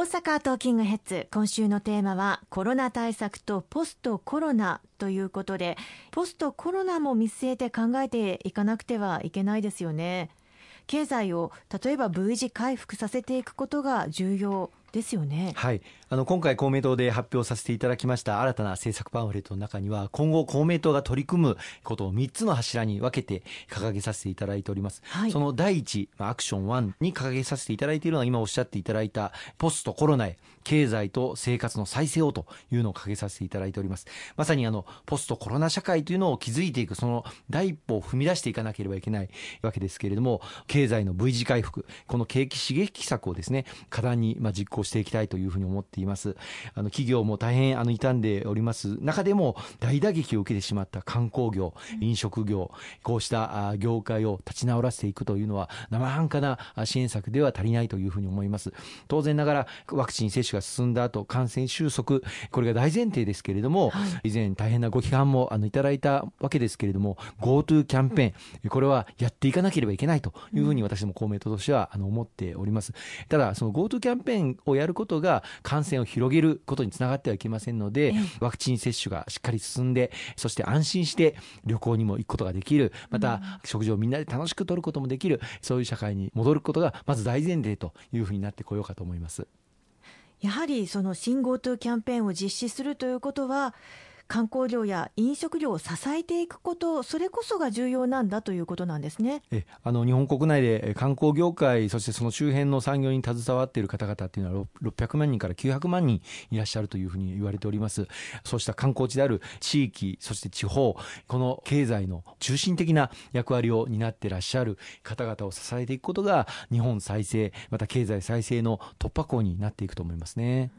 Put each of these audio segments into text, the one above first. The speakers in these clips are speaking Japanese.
大阪トーキングヘッズ今週のテーマはコロナ対策とポストコロナということでポストコロナも見据えて考えていかなくてはいけないですよね経済を例えば V 字回復させていくことが重要ですよね。はい。あの、今回公明党で発表させていただきました新たな政策パンフレットの中には、今後公明党が取り組むことを3つの柱に分けて掲げさせていただいております。はい、その第一、アクション1に掲げさせていただいているのは、今おっしゃっていただいた、ポストコロナへ、経済と生活の再生をというのを掲げさせていただいております。まさにあの、ポストコロナ社会というのを築いていく、その第一歩を踏み出していかなければいけないわけですけれども、経済の V 字回復、この景気刺激策をですね、過断にまあ実行していきたいというふうに思っています。あの企業も大変あの傷んでおります中でも大打撃を受けてしまった観光業、飲食業、こうした業界を立ち直らせていくというのは生半可な支援策では足りないというふうに思います。当然ながらワクチン接種が進んだ後、感染収束、これが大前提ですけれども、以前大変なご批判もあのいただいたわけですけれども、GoTo キャンペーン、これはやっていかなければいけないというふうに私ども公明党としてはあの思っております。ただ、その GoTo キャンペーンをやることが感染を広げることにつながってはいけませんので、ワクチン接種がしっかり進んで、そして安心して旅行にも行くことができる、また食事をみんなで楽しくとることもできる、そういう社会に戻ることがまず大前提というふうになってこようかと思います。やはりその新 GoTo キャンペーンを実施するということは、観光業や飲食業を支えていくこと、それこそが重要なんだということなんですねえあの日本国内で観光業界、そしてその周辺の産業に携わっている方々っていうのは、600万人から900万人いらっしゃるというふうに言われております。そうした観光地である地域、そして地方、この経済の中心的な役割を担ってらっしゃる方々を支えていくことが、日本再生、また経済再生の突破口になっていくと思いますね。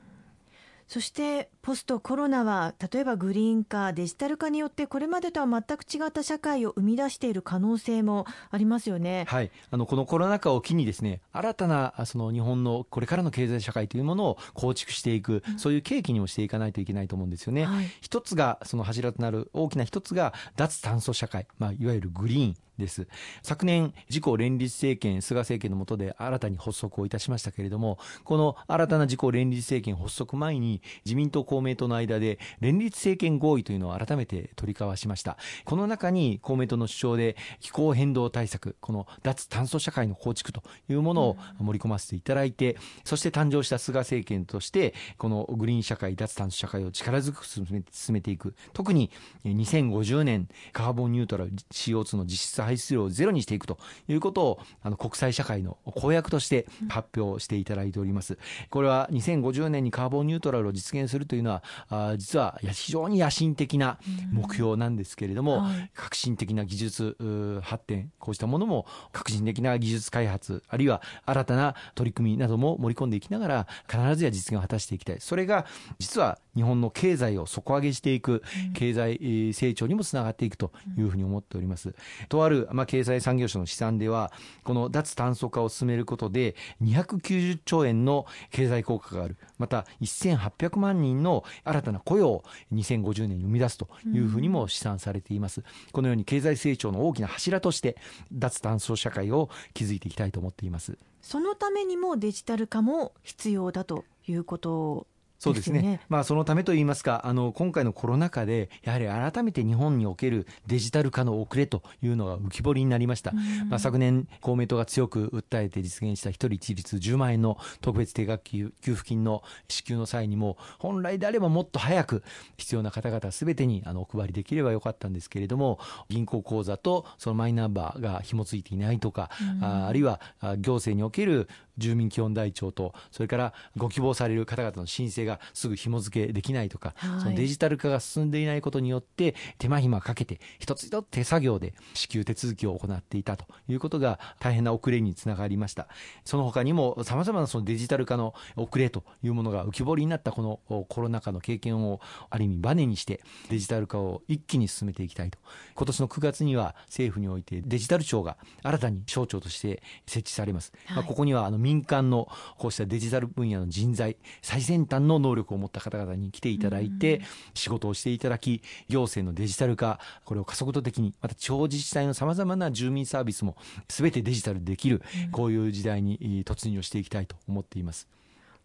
そしてポストコロナは例えばグリーン化デジタル化によってこれまでとは全く違った社会を生み出している可能性もありますよね。はい、あのこのコロナ禍を機にですね新たなその日本のこれからの経済社会というものを構築していく、うん、そういう契機にもしていかないといけないと思うんですよね。はい、一つがその柱となる大きな一つが脱炭素社会、まあいわゆるグリーンです。昨年自公連立政権菅政権の下で新たに発足をいたしましたけれどもこの新たな自公連立政権発足前に自民党公明党の間で連立政権合意というのを改めて取り交わしました。この中に公明党の主張で気候変動対策この脱炭素社会の構築というものを盛り込ませていただいて、そして誕生した菅政権としてこのグリーン社会脱炭素社会を力強く進めていく。特に2050年カーボンニュートラル CO2 の実質排出量をゼロにしていくということをあの国際社会の公約として発表していただいております。これは2050年にカーボンニュートラルを実現するというのはあ実は非常に野心的な目標なんですけれども、はい、革新的な技術発展こうしたものも革新的な技術開発あるいは新たな取り組みなども盛り込んでいきながら必ずや実現を果たしていきたい。それが実は日本の経済を底上げしていく経済成長にもつながっていくというふうに思っております。とある、まあ、経済産業省の試算ではこの脱炭素化を進めることで290兆円の経済効果があるまた1800万人の新たな雇用を2050年に生み出すというふうにも試算されています。このように経済成長の大きな柱として脱炭素社会を築いていきたいと思っています。そのためにもデジタル化も必要だということそうですね。ねまあそのためといいますか、あの今回のコロナ禍でやはり改めて日本におけるデジタル化の遅れというのが浮き彫りになりました。まあ昨年公明党が強く訴えて実現した一人一律10万円の特別定額給付金の支給の際にも本来であればもっと早く必要な方々すべてにあのお配りできればよかったんですけれども、銀行口座とそのマイナンバーが紐付いていないとか、ああるいは行政における住民基本台帳とそれからご希望される方々の申請がすぐ紐付けできないとか、はい、そのデジタル化が進んでいないことによって手間暇かけて一つ一つ手作業で支給手続きを行っていたということが大変な遅れにつながりました。その他にもさまざまなそのデジタル化の遅れというものが浮き彫りになったこのコロナ禍の経験をある意味バネにしてデジタル化を一気に進めていきたいと。今年の9月には政府においてデジタル庁が新たに省庁として設置されます、はい、まあ、ここにはあの民間のこうしたデジタル分野の人材最先端の能力を持った方々に来ていただいて、仕事をしていただき行政のデジタル化これを加速度的にまた地方自治体のさまざまな住民サービスも全てデジタルでできるこういう時代に突入していきたいと思っています。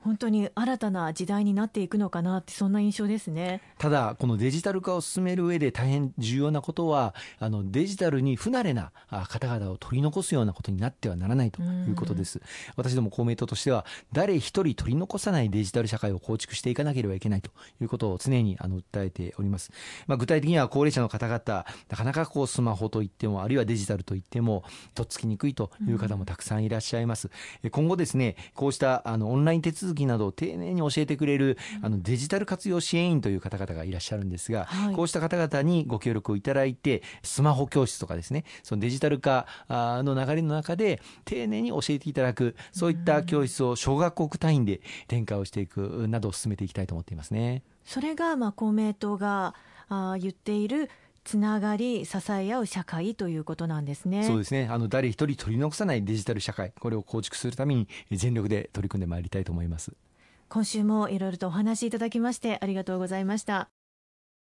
本当に新たな時代になっていくのかなってそんな印象ですね。ただこのデジタル化を進める上で大変重要なことはあのデジタルに不慣れな方々を取り残すようなことになってはならないということです、私ども公明党としては誰一人取り残さないデジタル社会を構築していかなければいけないということを常にあの訴えております、まあ、具体的には高齢者の方々なかなかこうスマホといってもあるいはデジタルといってもとっつきにくいという方もたくさんいらっしゃいます、今後ですねこうしたあのオンライン手続きなどを丁寧に教えてくれるあのデジタル活用支援員という方々がいらっしゃるんですが、はい、こうした方々にご協力をいただいてスマホ教室とかですねそのデジタル化の流れの中で丁寧に教えていただくそういった教室を小学校単位で展開をしていくなどを進めていきたいと思っていますね。それがまあ公明党があ言っているつながり支え合う社会ということなんですね。そうですね。あの誰一人取り残さないデジタル社会。これを構築するために全力で取り組んでまいりたいと思います。今週もいろいろとお話しいただきましてありがとうございました